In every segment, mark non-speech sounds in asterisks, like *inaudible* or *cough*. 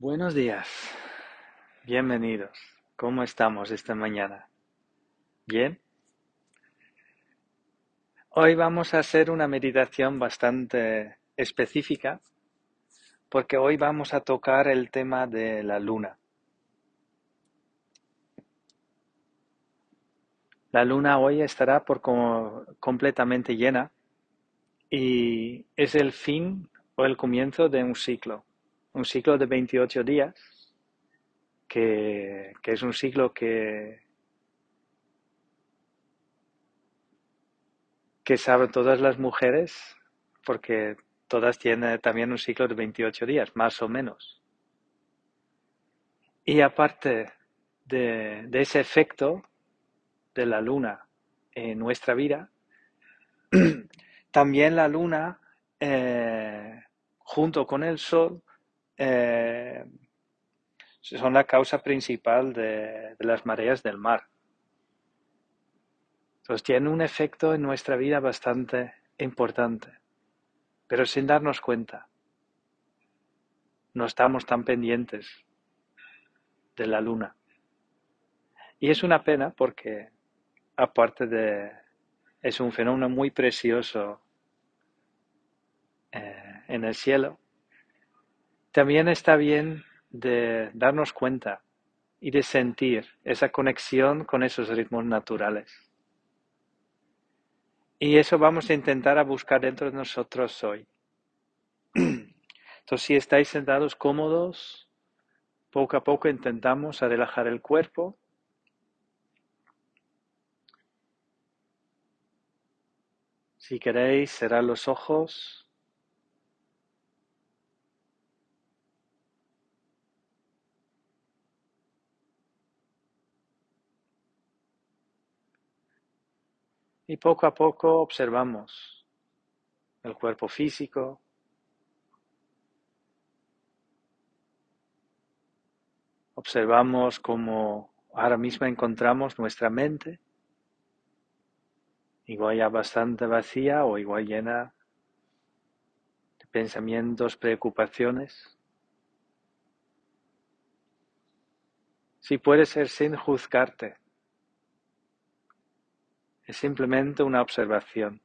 Buenos días, bienvenidos. ¿Cómo estamos esta mañana? ¿Bien? Hoy vamos a hacer una meditación bastante específica porque hoy vamos a tocar el tema de la luna. La luna hoy estará por completamente llena y es el fin o el comienzo de un ciclo un ciclo de 28 días, que, es un ciclo que, que saben todas las mujeres, porque todas tienen también un ciclo de 28 días, más o menos. Y aparte de, ese efecto de la luna en nuestra vida, *clears throat* también la luna, eh, junto con el sol, eh, son la causa principal de, las mareas del mar. Entonces tiene un efecto en nuestra vida bastante importante, pero sin darnos cuenta. No estamos tan pendientes de la luna. Y es una pena porque, aparte de, es un fenómeno muy precioso eh, en el cielo, también está bien de darnos cuenta y de sentir esa conexión con esos ritmos naturales. Y eso vamos a intentar a buscar dentro de nosotros hoy. Entonces, si estáis sentados cómodos, poco a poco intentamos a relajar el cuerpo. Si queréis, cerrar los ojos. Y poco a poco observamos el cuerpo físico, observamos cómo ahora mismo encontramos nuestra mente, igual ya bastante vacía o igual llena de pensamientos, preocupaciones. Si puede ser sin juzgarte, es simplemente una observación.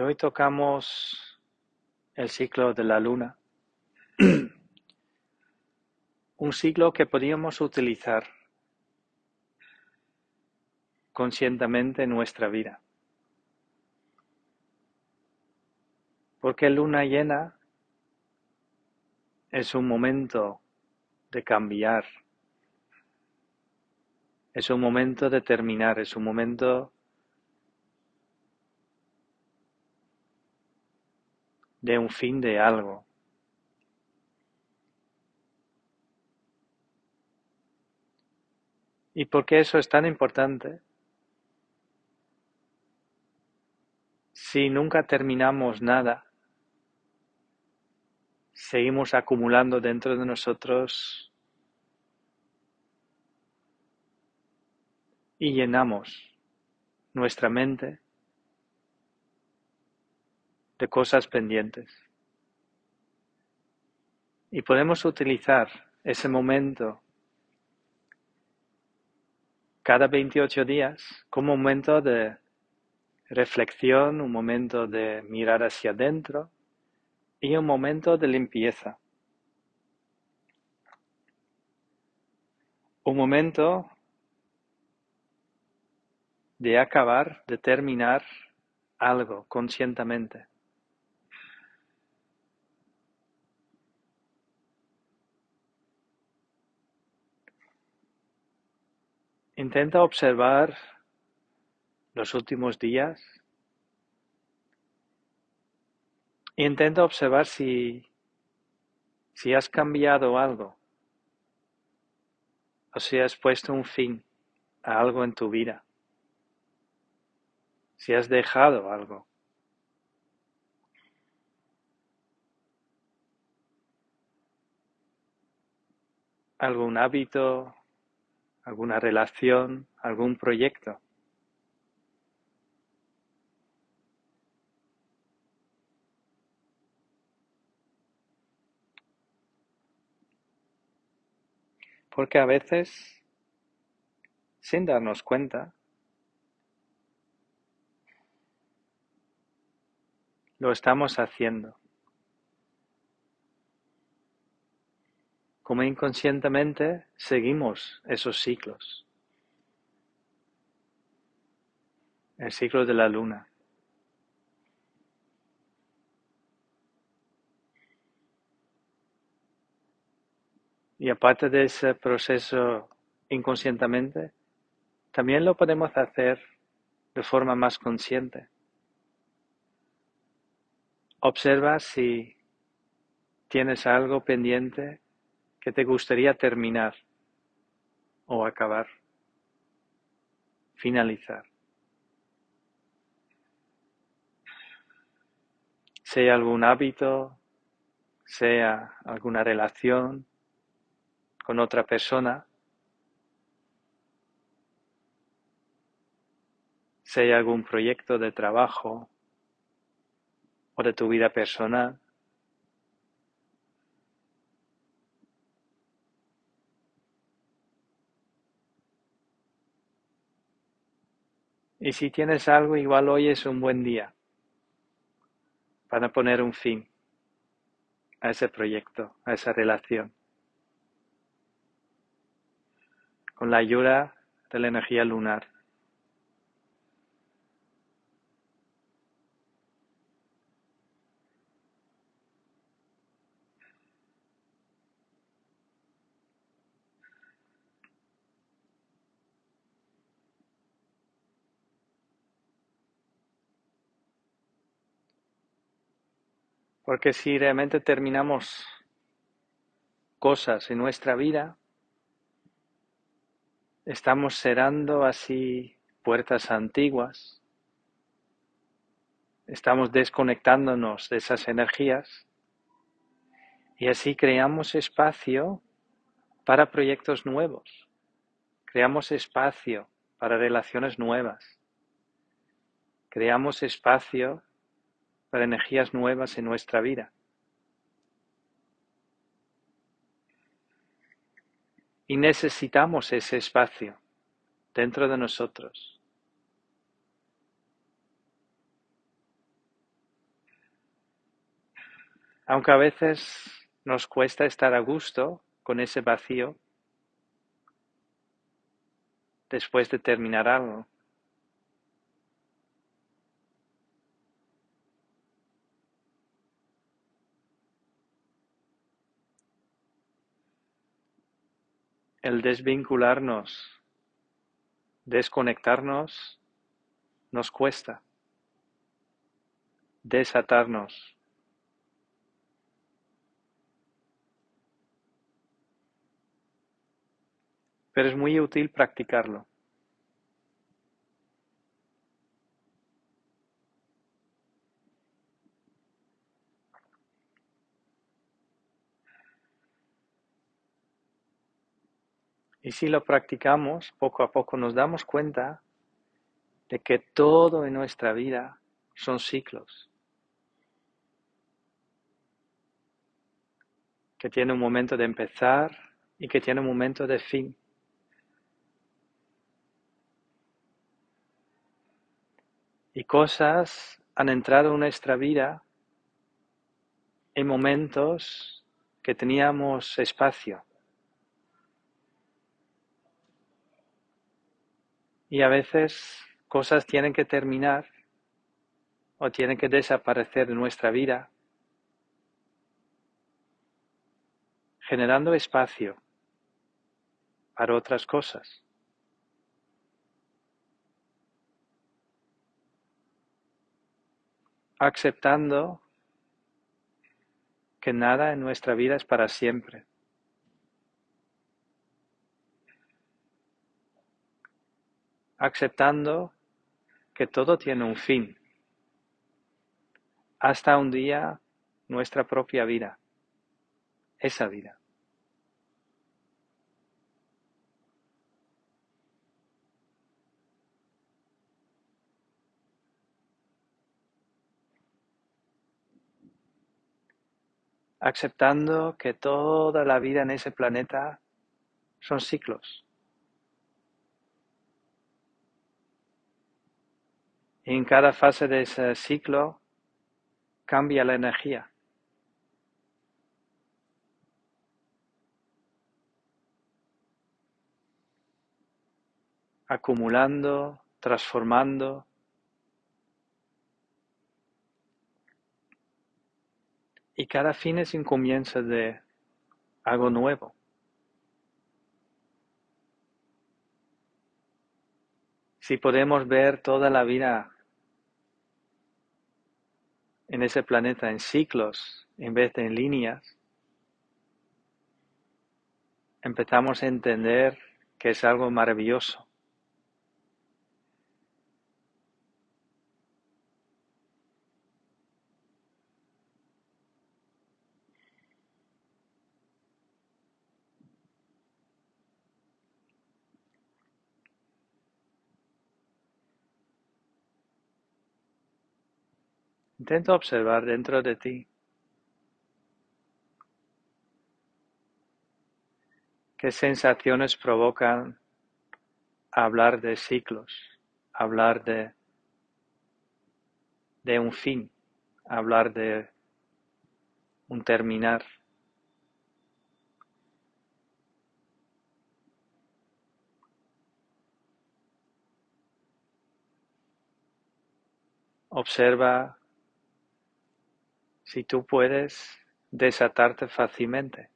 Hoy tocamos el ciclo de la luna, *clears throat* un ciclo que podríamos utilizar conscientemente en nuestra vida. Porque luna llena es un momento de cambiar, es un momento de terminar, es un momento de un fin de algo. ¿Y por qué eso es tan importante? Si nunca terminamos nada, seguimos acumulando dentro de nosotros y llenamos nuestra mente de cosas pendientes. Y podemos utilizar ese momento cada 28 días como momento de reflexión, un momento de mirar hacia adentro y un momento de limpieza. Un momento de acabar, de terminar algo conscientemente. Intenta observar los últimos días. Intenta observar si, si has cambiado algo o si has puesto un fin a algo en tu vida, si has dejado algo. algún hábito, alguna relación, algún proyecto. Porque a veces, sin darnos cuenta, lo estamos haciendo. Como inconscientemente seguimos esos ciclos. El ciclo de la luna. Y aparte de ese proceso inconscientemente, también lo podemos hacer de forma más consciente. Observa si tienes algo pendiente que te gustaría terminar o acabar, finalizar. Sea algún hábito, sea alguna relación, con otra persona, hay algún proyecto de trabajo o de tu vida personal. Y si tienes algo, igual hoy es un buen día para poner un fin a ese proyecto, a esa relación. con la ayuda de la energía lunar. Porque si realmente terminamos cosas en nuestra vida, Estamos cerrando así puertas antiguas. Estamos desconectándonos de esas energías y así creamos espacio para proyectos nuevos. Creamos espacio para relaciones nuevas. Creamos espacio para energías nuevas en nuestra vida. Y necesitamos ese espacio dentro de nosotros. Aunque a veces nos cuesta estar a gusto con ese vacío después de terminar algo. El desvincularnos, desconectarnos, nos cuesta. Desatarnos. Pero es muy útil practicarlo. Y si lo practicamos, poco a poco nos damos cuenta de que todo en nuestra vida son ciclos. Que tiene un momento de empezar y que tiene un momento de fin. Y cosas han entrado en nuestra vida en momentos que teníamos espacio. Y a veces cosas tienen que terminar o tienen que desaparecer de nuestra vida, generando espacio para otras cosas. Aceptando que nada en nuestra vida es para siempre. Aceptando que todo tiene un fin, hasta un día nuestra propia vida, esa vida. aceptando que toda la vida en ese planeta son ciclos. En cada fase de ese ciclo cambia la energía. acumulando, transformando, Y cada fin es un comienzo de algo nuevo. Si podemos ver toda la vida en ese planeta en ciclos en vez de en líneas, empezamos a entender que es algo maravilloso. Intenta observar dentro de ti qué sensaciones provocan hablar de ciclos, hablar de, de un fin, hablar de un terminar. Observa si tú puedes desatarte fácilmente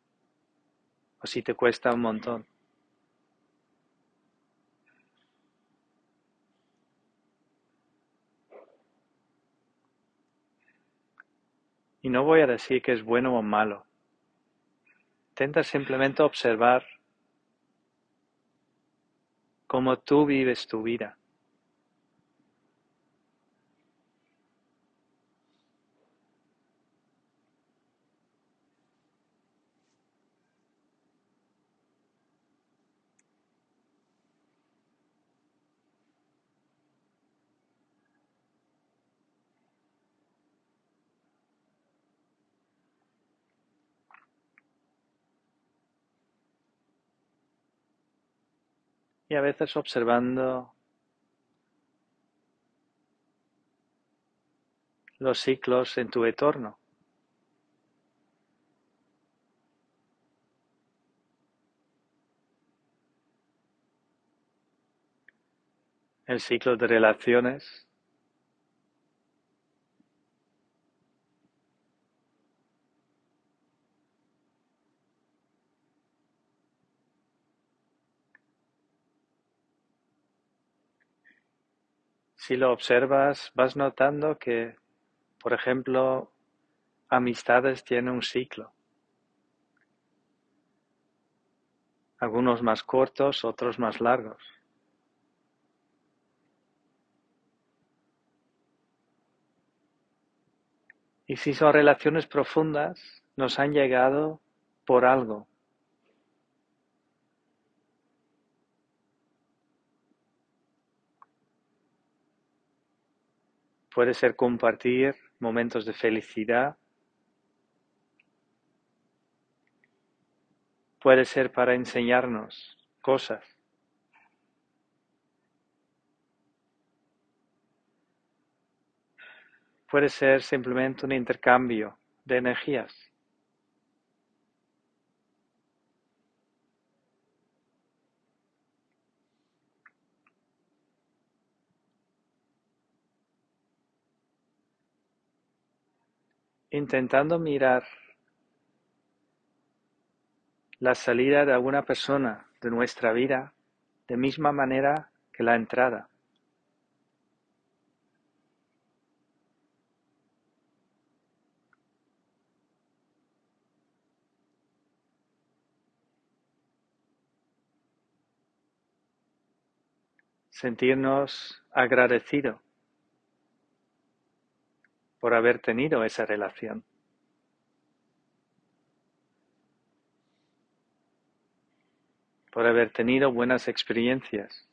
o si te cuesta un montón. Y no voy a decir que es bueno o malo. Intenta simplemente observar cómo tú vives tu vida. Y a veces observando los ciclos en tu entorno. El ciclo de relaciones Si lo observas, vas notando que, por ejemplo, amistades tienen un ciclo. Algunos más cortos, otros más largos. Y si son relaciones profundas, nos han llegado por algo, Puede ser compartir momentos de felicidad. Puede ser para enseñarnos cosas. Puede ser simplemente un intercambio de energías. Intentando mirar la salida de alguna persona de nuestra vida de misma manera que la entrada. sentirnos agradecidos por haber tenido esa relación. por haber tenido buenas experiencias,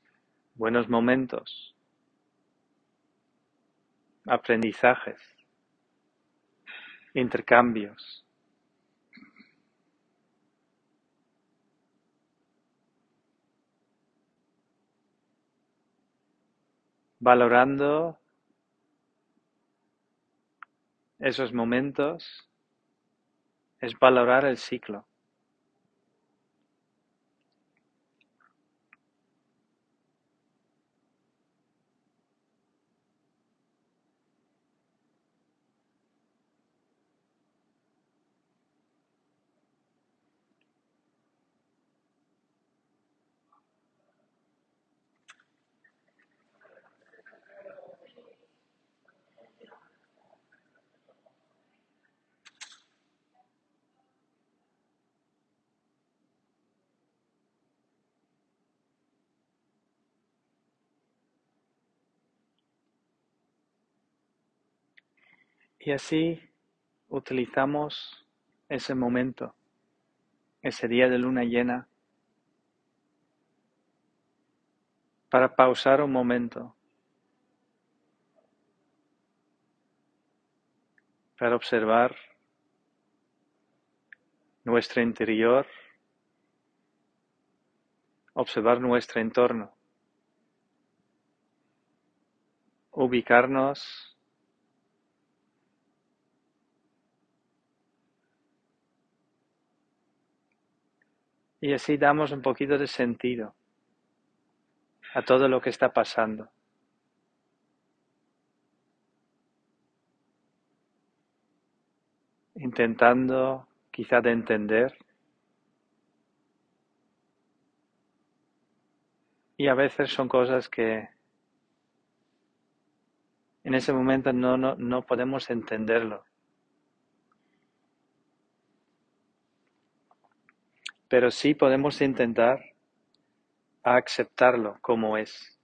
buenos momentos, aprendizajes, intercambios. Valorando esos momentos es valorar el ciclo. Y así utilizamos ese momento, ese día de luna llena, para pausar un momento, para observar nuestro interior, observar nuestro entorno, ubicarnos Y así damos un poquito de sentido a todo lo que está pasando. Intentando quizá de entender. Y a veces son cosas que en ese momento no, no, no podemos entenderlo. Pero sí podemos intentar aceptarlo como es.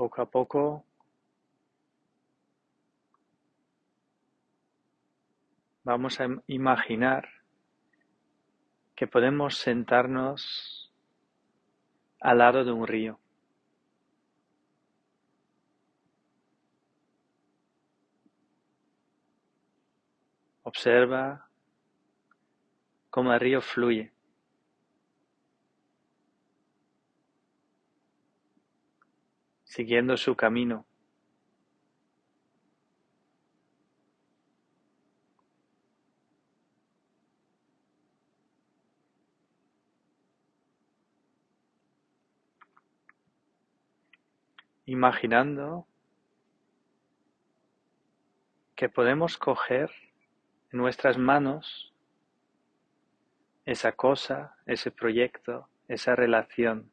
Poco a poco vamos a imaginar que podemos sentarnos al lado de un río. Observa cómo el río fluye. Siguiendo su camino. Imaginando que podemos coger en nuestras manos esa cosa, ese proyecto, esa relación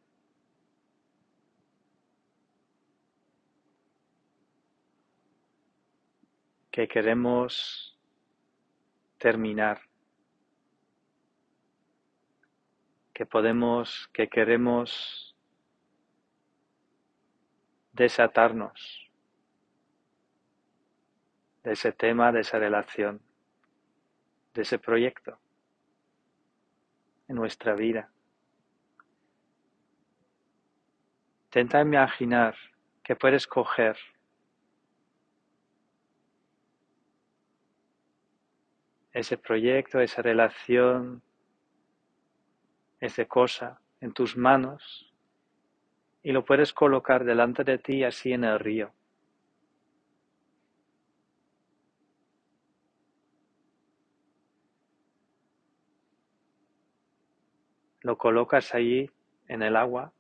que queremos terminar, que podemos, que queremos desatarnos de ese tema, de esa relación, de ese proyecto en nuestra vida. Intenta imaginar que puedes coger ese proyecto, esa relación, esa cosa en tus manos y lo puedes colocar delante de ti así en el río. Lo colocas allí en el agua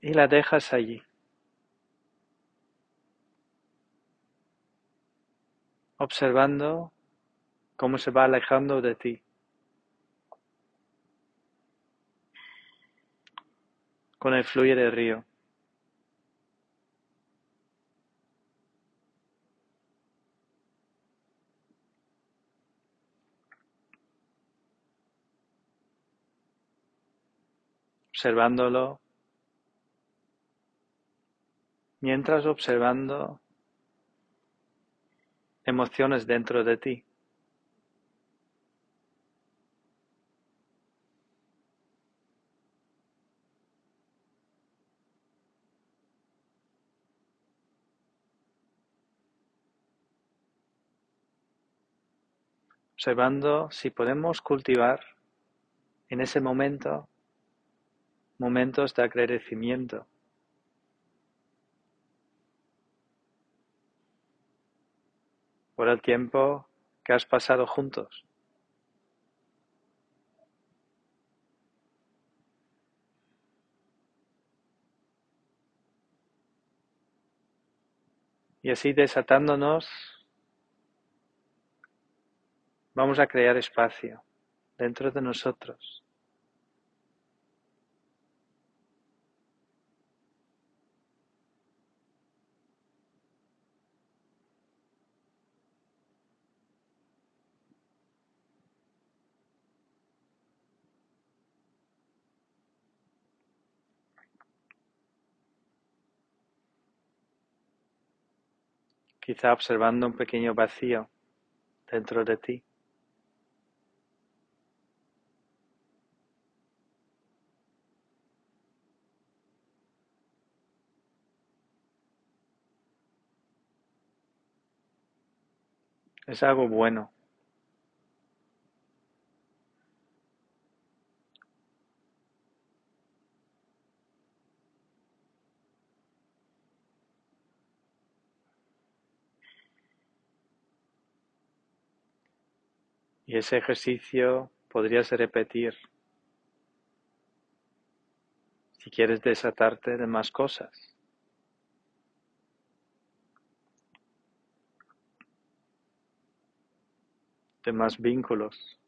y la dejas allí. Observando cómo se va alejando de ti. con el fluir del río. Observándolo, mientras observando emociones dentro de ti. observando si podemos cultivar en ese momento momentos de agradecimiento. Por el tiempo que has pasado juntos. Y así desatándonos Vamos a crear espacio dentro de nosotros. Quizá observando un pequeño vacío dentro de ti. Es algo bueno. Y ese ejercicio podrías repetir si quieres desatarte de más cosas. de más vínculos.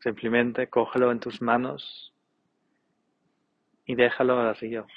Simplemente cógelo en tus manos y déjalo al río.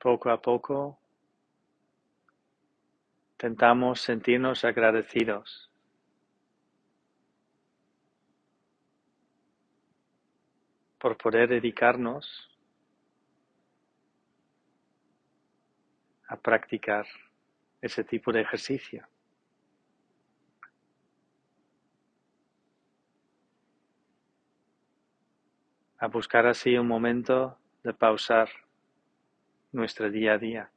Poco a poco intentamos sentirnos agradecidos. por poder dedicarnos a practicar ese tipo de ejercicio. A buscar así un momento de pausar nuestro día a día,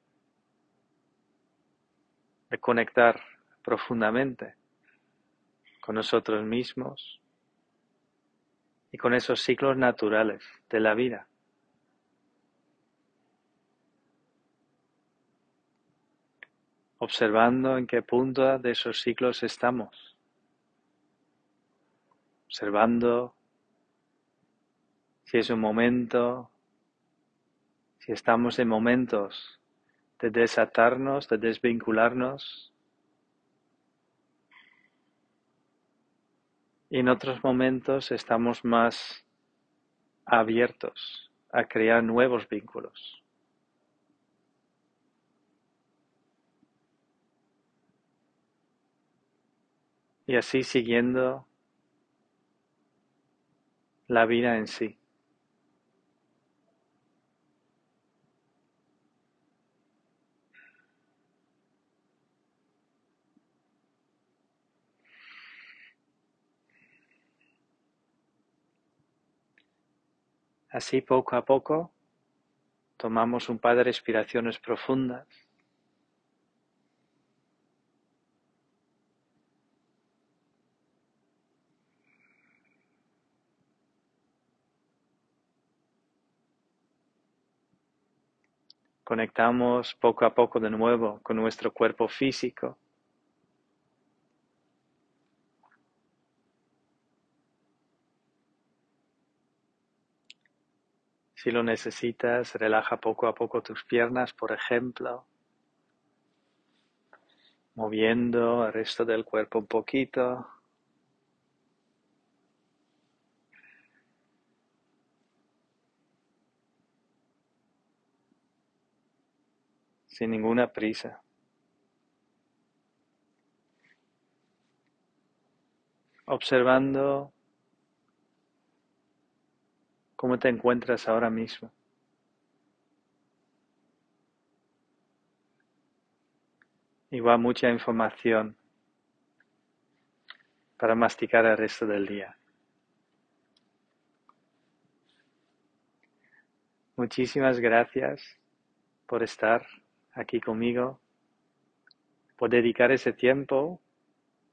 de conectar profundamente con nosotros mismos y con esos ciclos naturales de la vida. observando en qué punto de esos ciclos estamos, observando si es un momento si estamos en momentos de desatarnos, de desvincularnos, Y en otros momentos estamos más abiertos a crear nuevos vínculos. Y así siguiendo la vida en sí. Así poco a poco tomamos un par de respiraciones profundas. Conectamos poco a poco de nuevo con nuestro cuerpo físico. Si lo necesitas, relaja poco a poco tus piernas, por ejemplo, moviendo el resto del cuerpo un poquito. sin ninguna prisa. Observando ¿Cómo te encuentras ahora mismo? Igual mucha información para masticar el resto del día. Muchísimas gracias por estar aquí conmigo, por dedicar ese tiempo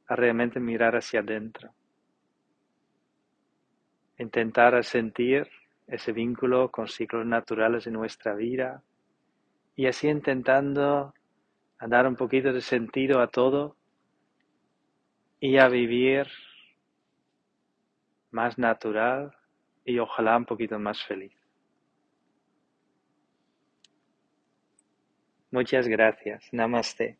a realmente mirar hacia adentro, intentar sentir ese vínculo con ciclos naturales en nuestra vida y así intentando dar un poquito de sentido a todo y a vivir más natural y ojalá un poquito más feliz. Muchas gracias. Namaste.